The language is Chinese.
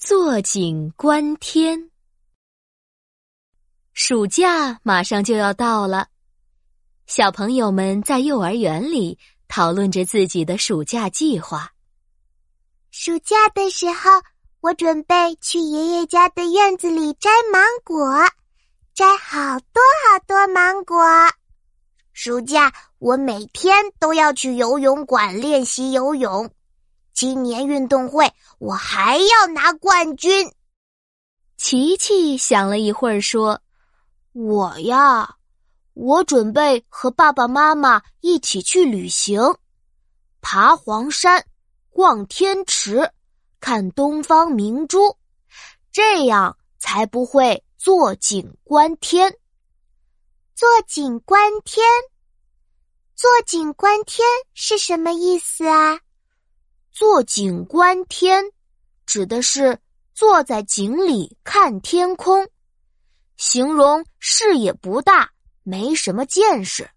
坐井观天。暑假马上就要到了，小朋友们在幼儿园里讨论着自己的暑假计划。暑假的时候，我准备去爷爷家的院子里摘芒果，摘好多好多芒果。暑假我每天都要去游泳馆练习游泳。今年运动会，我还要拿冠军。琪琪想了一会儿，说：“我呀，我准备和爸爸妈妈一起去旅行，爬黄山，逛天池，看东方明珠，这样才不会坐井观天。坐井观天，坐井观天是什么意思啊？”坐井观天，指的是坐在井里看天空，形容视野不大，没什么见识。